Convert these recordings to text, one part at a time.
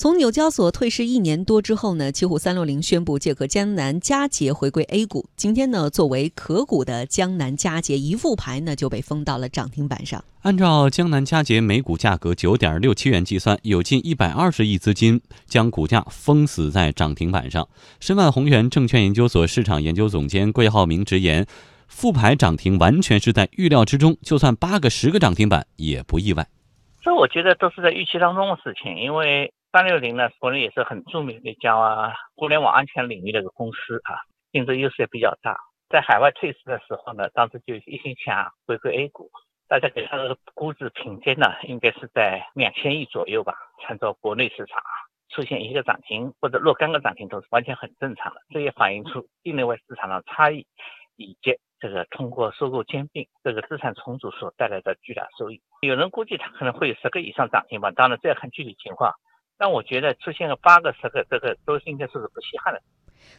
从纽交所退市一年多之后呢，奇虎三六零宣布借壳江南嘉捷回归 A 股。今天呢，作为壳股的江南嘉捷一复牌呢，就被封到了涨停板上。按照江南嘉捷每股价格九点六七元计算，有近一百二十亿资金将股价封死在涨停板上。申万宏源证券研究所市场研究总监桂浩明直言，复牌涨停完全是在预料之中，就算八个、十个涨停板也不意外。这我觉得都是在预期当中的事情，因为。三六零呢，国内也是很著名的一家互联网安全领域的一个公司啊，竞争优势也比较大。在海外退市的时候呢，当时就一心想回归 A 股，大家给它的估值评价呢，应该是在两千亿左右吧。参照国内市场啊出现一个涨停或者若干个涨停都是完全很正常的，这也反映出境内外市场的差异，以及这个通过收购兼并这个资产重组所带来的巨大收益。有人估计它可能会有十个以上涨停吧，当然这要看具体情况。但我觉得出现了八个、十个，这个都应该是不稀罕的。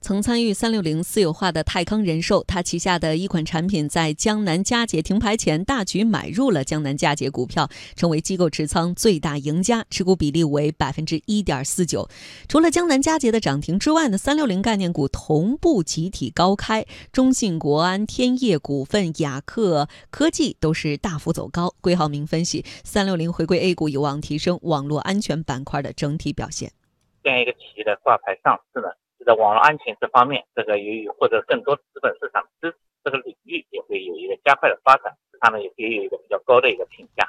曾参与三六零私有化的泰康人寿，它旗下的一款产品在江南嘉捷停牌前大举买入了江南嘉捷股票，成为机构持仓最大赢家，持股比例为百分之一点四九。除了江南嘉捷的涨停之外呢，三六零概念股同步集体高开，中信国安、天业股份、雅克科技都是大幅走高。桂浩明分析，三六零回归 A 股有望提升网络安全板块的整体表现。这样一个企业的挂牌上市呢？在网络安全这方面，这个由于获得更多资本市场支持，这个领域也会有一个加快的发展，他们也也有一个比较高的一个评价。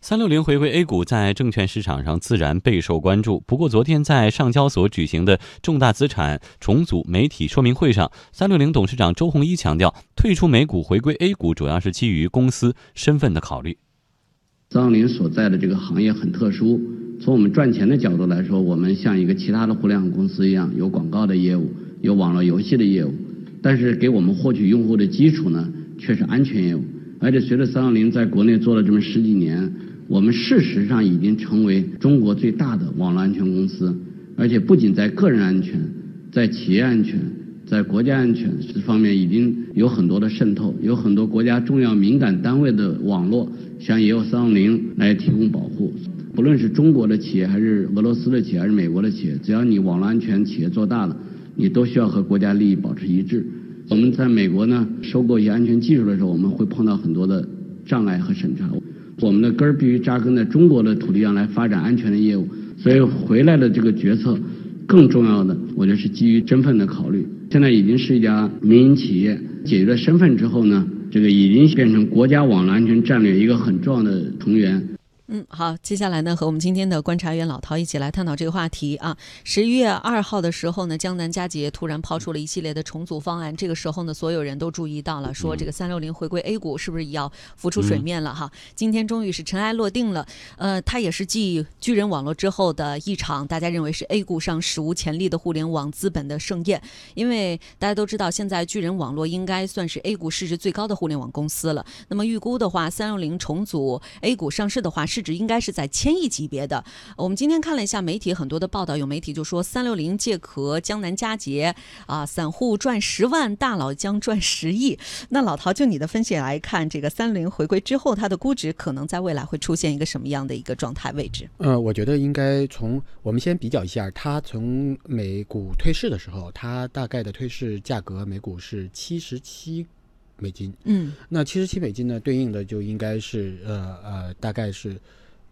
三六零回归 A 股，在证券市场上自然备受关注。不过，昨天在上交所举行的重大资产重组媒体说明会上，三六零董事长周鸿祎强调，退出美股回归 A 股，主要是基于公司身份的考虑。三六零所在的这个行业很特殊。从我们赚钱的角度来说，我们像一个其他的互联网公司一样，有广告的业务，有网络游戏的业务，但是给我们获取用户的基础呢，却是安全业务。而且随着三六零在国内做了这么十几年，我们事实上已经成为中国最大的网络安全公司。而且不仅在个人安全，在企业安全，在国家安全这方面，已经有很多的渗透，有很多国家重要敏感单位的网络，像也有三六零来提供保护。不论是中国的企业，还是俄罗斯的企业，还是美国的企业，只要你网络安全企业做大了，你都需要和国家利益保持一致。我们在美国呢，收购一些安全技术的时候，我们会碰到很多的障碍和审查。我们的根儿必须扎根在中国的土地上来发展安全的业务，所以回来的这个决策，更重要的，我觉得是基于身份的考虑。现在已经是一家民营企业，解决了身份之后呢，这个已经变成国家网络安全战略一个很重要的成员。嗯，好，接下来呢，和我们今天的观察员老陶一起来探讨这个话题啊。十一月二号的时候呢，江南嘉捷突然抛出了一系列的重组方案，这个时候呢，所有人都注意到了，说这个三六零回归 A 股是不是要浮出水面了哈？今天终于是尘埃落定了，呃，它也是继巨人网络之后的一场大家认为是 A 股上史无前例的互联网资本的盛宴，因为大家都知道，现在巨人网络应该算是 A 股市值最高的互联网公司了。那么预估的话，三六零重组 A 股上市的话，是值应该是在千亿级别的。我们今天看了一下媒体很多的报道，有媒体就说三六零借壳江南嘉捷啊，散户赚十万，大佬将赚十亿。那老陶就你的分析来看，这个三六零回归之后，它的估值可能在未来会出现一个什么样的一个状态位置？呃，我觉得应该从我们先比较一下，它从美股退市的时候，它大概的退市价格每股是七十七美金。嗯，那七十七美金呢，对应的就应该是呃呃，大概是。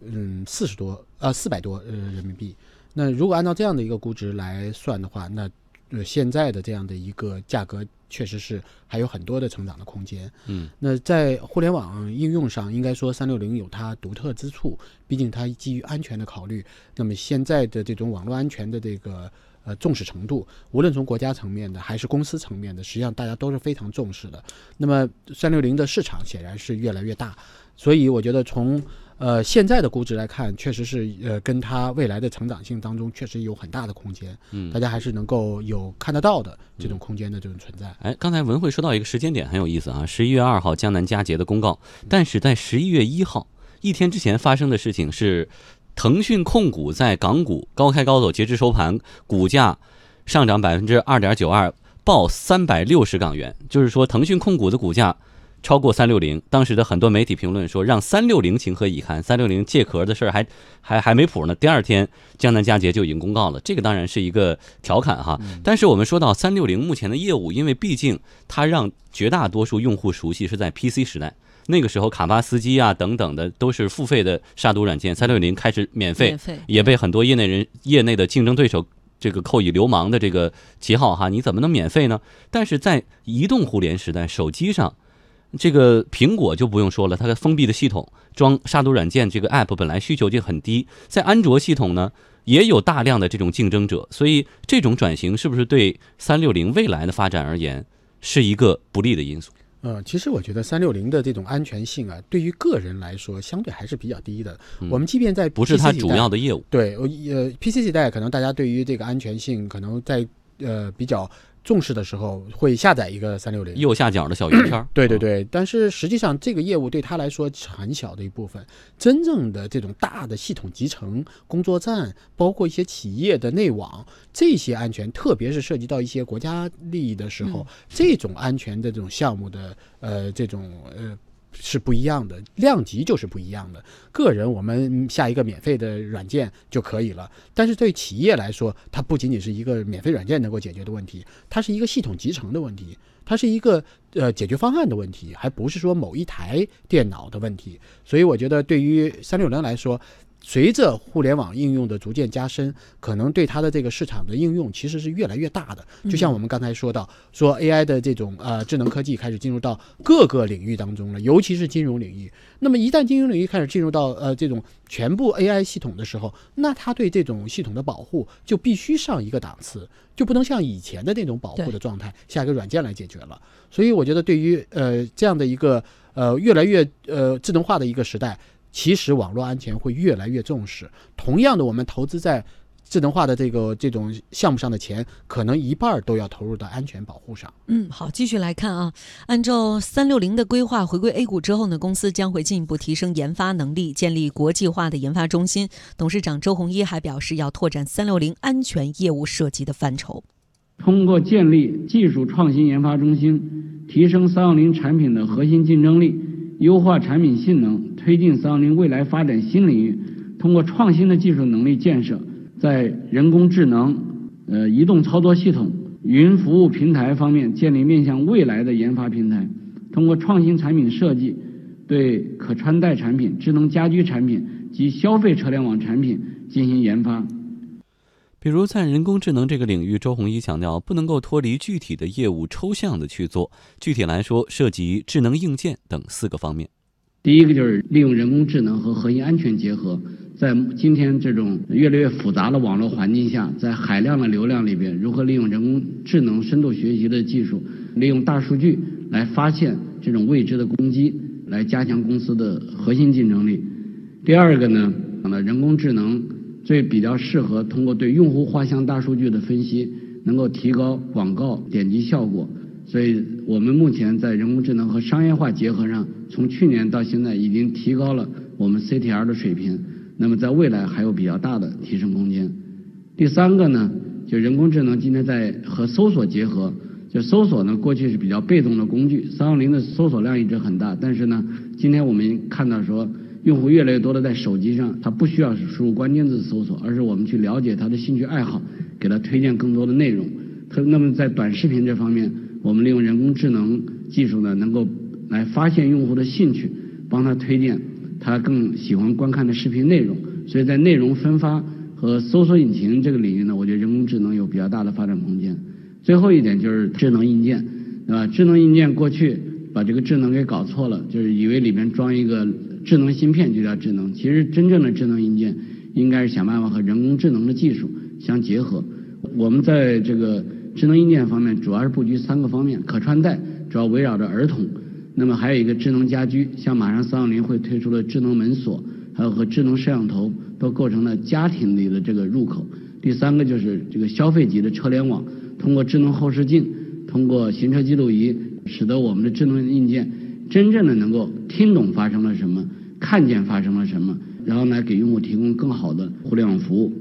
嗯，四十多啊，四百多呃人民币。那如果按照这样的一个估值来算的话，那呃现在的这样的一个价格，确实是还有很多的成长的空间。嗯，那在互联网应用上，应该说三六零有它独特之处，毕竟它基于安全的考虑。那么现在的这种网络安全的这个呃重视程度，无论从国家层面的还是公司层面的，实际上大家都是非常重视的。那么三六零的市场显然是越来越大，所以我觉得从呃，现在的估值来看，确实是呃，跟它未来的成长性当中，确实有很大的空间。嗯，大家还是能够有看得到的这种空间的这种存在。哎，刚才文慧说到一个时间点很有意思啊，十一月二号江南嘉捷的公告，但是在十一月一号一天之前发生的事情是，腾讯控股在港股高开高走，截至收盘股价上涨百分之二点九二，报三百六十港元，就是说腾讯控股的股价超过三六零。当时的很多媒体评论说，让三六零情何以堪？三六零借壳的事儿还还还没谱呢。第二天，江南嘉捷就已经公告了，这个当然是一个调侃哈。但是我们说到三六零目前的业务，因为毕竟它让绝大多数用户熟悉是在 PC 时代，那个时候卡巴斯基啊等等的都是付费的杀毒软件，三六零开始免费，免费也被很多业内人、业内的竞争对手。这个扣以流氓的这个旗号哈，你怎么能免费呢？但是在移动互联时代，手机上，这个苹果就不用说了，它的封闭的系统装杀毒软件，这个 app 本来需求就很低，在安卓系统呢也有大量的这种竞争者，所以这种转型是不是对三六零未来的发展而言是一个不利的因素？呃，其实我觉得三六零的这种安全性啊，对于个人来说相对还是比较低的。我们即便在不是它主要的业务，对，呃呃，PC 时代可能大家对于这个安全性可能在呃比较重视的时候，会下载一个三六零。右下角的小圆圈儿，对对对，但是实际上这个业务对他来说是很小的一部分。真正的这种大的系统集成、工作站，包括一些企业的内网，这些安全，特别是涉及到一些国家利益的时候，这种安全的这种项目的呃这种呃。是不一样的，量级就是不一样的。个人我们下一个免费的软件就可以了，但是对企业来说，它不仅仅是一个免费软件能够解决的问题，它是一个系统集成的问题，它是一个呃解决方案的问题，还不是说某一台电脑的问题。所以我觉得，对于三六零来说，随着互联网应用的逐渐加深，可能对它的这个市场的应用其实是越来越大的。就像我们刚才说到，说 AI 的这种呃智能科技开始进入到各个领域当中了，尤其是金融领域。那么一旦金融领域开始进入到呃这种全部 AI 系统的时候，那它对这种系统的保护就必须上一个档次，就不能像以前的那种保护的状态，下一个软件来解决了。所以我觉得，对于呃这样的一个呃越来越呃智能化的一个时代。其实网络安全会越来越重视。同样的，我们投资在智能化的这个这种项目上的钱，可能一半儿都要投入到安全保护上。嗯，好，继续来看啊。按照三六零的规划，回归 A 股之后呢，公司将会进一步提升研发能力，建立国际化的研发中心。董事长周鸿祎还表示，要拓展三六零安全业务涉及的范畴。通过建立技术创新研发中心，提升三六零产品的核心竞争力。优化产品性能，推进三六零未来发展新领域。通过创新的技术能力建设，在人工智能、呃移动操作系统、云服务平台方面建立面向未来的研发平台。通过创新产品设计，对可穿戴产品、智能家居产品及消费车联网产品进行研发。比如在人工智能这个领域，周鸿祎强调不能够脱离具体的业务抽象的去做。具体来说，涉及智能硬件等四个方面。第一个就是利用人工智能和核心安全结合，在今天这种越来越复杂的网络环境下，在海量的流量里边，如何利用人工智能深度学习的技术，利用大数据来发现这种未知的攻击，来加强公司的核心竞争力。第二个呢，人工智能。所以比较适合通过对用户画像大数据的分析，能够提高广告点击效果。所以我们目前在人工智能和商业化结合上，从去年到现在已经提高了我们 CTR 的水平。那么在未来还有比较大的提升空间。第三个呢，就人工智能今天在和搜索结合。就搜索呢，过去是比较被动的工具，三六零的搜索量一直很大，但是呢，今天我们看到说。用户越来越多的在手机上，他不需要输入关键字搜索，而是我们去了解他的兴趣爱好，给他推荐更多的内容。他那么在短视频这方面，我们利用人工智能技术呢，能够来发现用户的兴趣，帮他推荐他更喜欢观看的视频内容。所以在内容分发和搜索引擎这个领域呢，我觉得人工智能有比较大的发展空间。最后一点就是智能硬件，对吧？智能硬件过去把这个智能给搞错了，就是以为里面装一个。智能芯片就叫智能，其实真正的智能硬件应该是想办法和人工智能的技术相结合。我们在这个智能硬件方面，主要是布局三个方面：可穿戴，主要围绕着儿童；那么还有一个智能家居，像马上三六零会推出的智能门锁，还有和智能摄像头，都构成了家庭里的这个入口。第三个就是这个消费级的车联网，通过智能后视镜，通过行车记录仪，使得我们的智能硬件真正的能够听懂发生了什么。看见发生了什么，然后呢，给用户提供更好的互联网服务。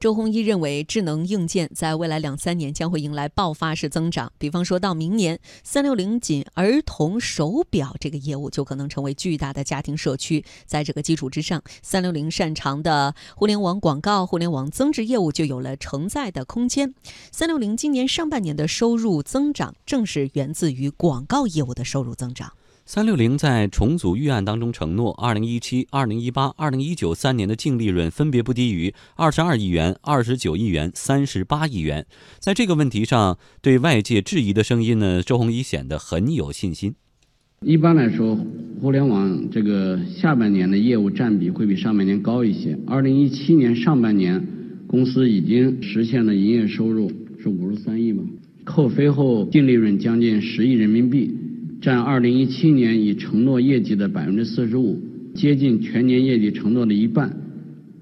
周鸿祎认为，智能硬件在未来两三年将会迎来爆发式增长。比方说到明年，三六零仅儿童手表这个业务就可能成为巨大的家庭社区。在这个基础之上，三六零擅长的互联网广告、互联网增值业务就有了承载的空间。三六零今年上半年的收入增长，正是源自于广告业务的收入增长。三六零在重组预案当中承诺，二零一七、二零一八、二零一九三年的净利润分别不低于二十二亿元、二十九亿元、三十八亿元。在这个问题上，对外界质疑的声音呢，周鸿祎显得很有信心。一般来说，互联网这个下半年的业务占比会比上半年高一些。二零一七年上半年，公司已经实现了营业收入是五十三亿嘛，扣非后净利润将近十亿人民币。占二零一七年已承诺业绩的百分之四十五，接近全年业绩承诺的一半。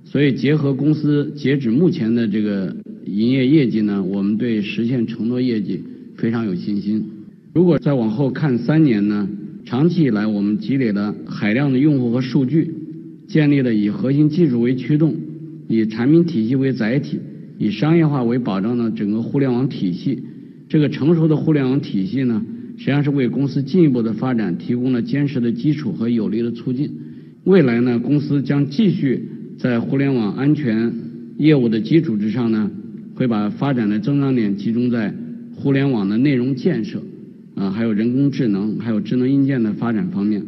所以结合公司截止目前的这个营业业绩呢，我们对实现承诺业绩非常有信心。如果再往后看三年呢，长期以来我们积累了海量的用户和数据，建立了以核心技术为驱动、以产品体系为载体、以商业化为保障的整个互联网体系。这个成熟的互联网体系呢？实际上是为公司进一步的发展提供了坚实的基础和有力的促进。未来呢，公司将继续在互联网安全业务的基础之上呢，会把发展的增长点集中在互联网的内容建设，啊，还有人工智能，还有智能硬件的发展方面。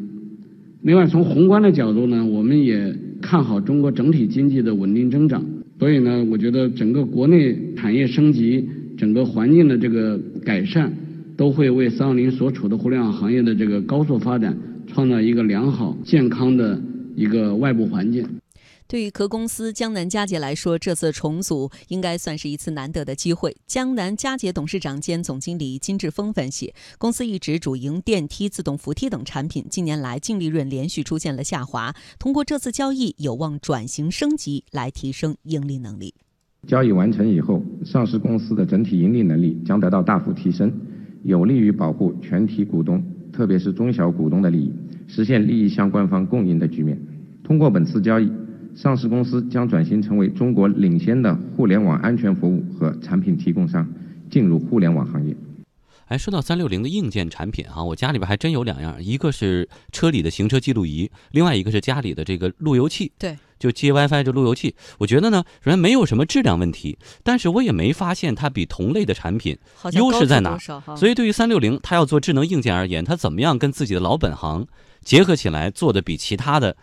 另外，从宏观的角度呢，我们也看好中国整体经济的稳定增长。所以呢，我觉得整个国内产业升级、整个环境的这个改善。都会为三六零所处的互联网行业的这个高速发展创造一个良好健康的一个外部环境。对于壳公司江南嘉捷来说，这次重组应该算是一次难得的机会。江南嘉捷董事长兼总经理金志峰分析，公司一直主营电梯、自动扶梯等产品，近年来净利润连续出现了下滑。通过这次交易，有望转型升级，来提升盈利能力。交易完成以后，上市公司的整体盈利能力将得到大幅提升。有利于保护全体股东，特别是中小股东的利益，实现利益相关方共赢的局面。通过本次交易，上市公司将转型成为中国领先的互联网安全服务和产品提供商，进入互联网行业。哎，说到三六零的硬件产品啊，我家里边还真有两样，一个是车里的行车记录仪，另外一个是家里的这个路由器。对。就接 WiFi 这路由器，我觉得呢，虽然没有什么质量问题，但是我也没发现它比同类的产品优势在哪。所以对于三六零，它要做智能硬件而言，它怎么样跟自己的老本行结合起来，做的比其他的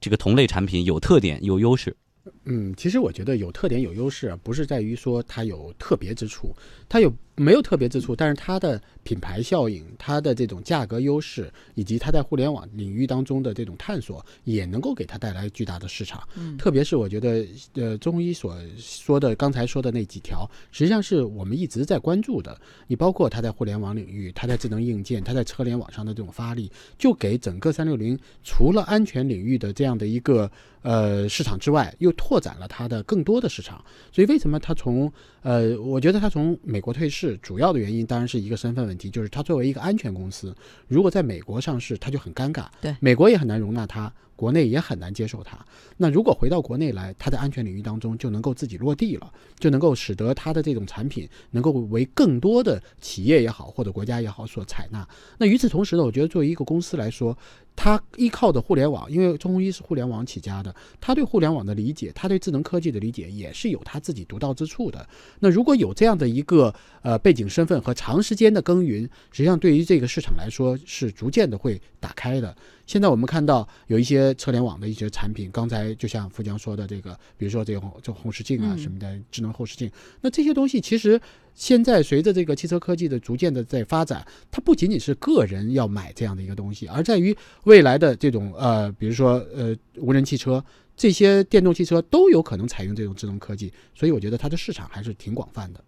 这个同类产品有特点、有优势？嗯，其实我觉得有特点、有优势，不是在于说它有特别之处，它有。没有特别之处，但是它的品牌效应、它的这种价格优势，以及它在互联网领域当中的这种探索，也能够给它带来巨大的市场。嗯，特别是我觉得，呃，中医所说的刚才说的那几条，实际上是我们一直在关注的。你包括它在互联网领域，它在智能硬件，它在车联网上的这种发力，就给整个三六零除了安全领域的这样的一个呃市场之外，又拓展了它的更多的市场。所以为什么它从呃，我觉得它从美国退市。是主要的原因，当然是一个身份问题，就是它作为一个安全公司，如果在美国上市，它就很尴尬，对，美国也很难容纳它。国内也很难接受它。那如果回到国内来，它在安全领域当中就能够自己落地了，就能够使得它的这种产品能够为更多的企业也好，或者国家也好所采纳。那与此同时呢，我觉得作为一个公司来说，他依靠的互联网，因为中医是互联网起家的，他对互联网的理解，他对智能科技的理解也是有他自己独到之处的。那如果有这样的一个呃背景身份和长时间的耕耘，实际上对于这个市场来说是逐渐的会打开的。现在我们看到有一些车联网的一些产品，刚才就像富江说的这个，比如说这个这后视镜啊什么的，智能后视镜，那这些东西其实现在随着这个汽车科技的逐渐的在发展，它不仅仅是个人要买这样的一个东西，而在于未来的这种呃，比如说呃无人汽车，这些电动汽车都有可能采用这种智能科技，所以我觉得它的市场还是挺广泛的。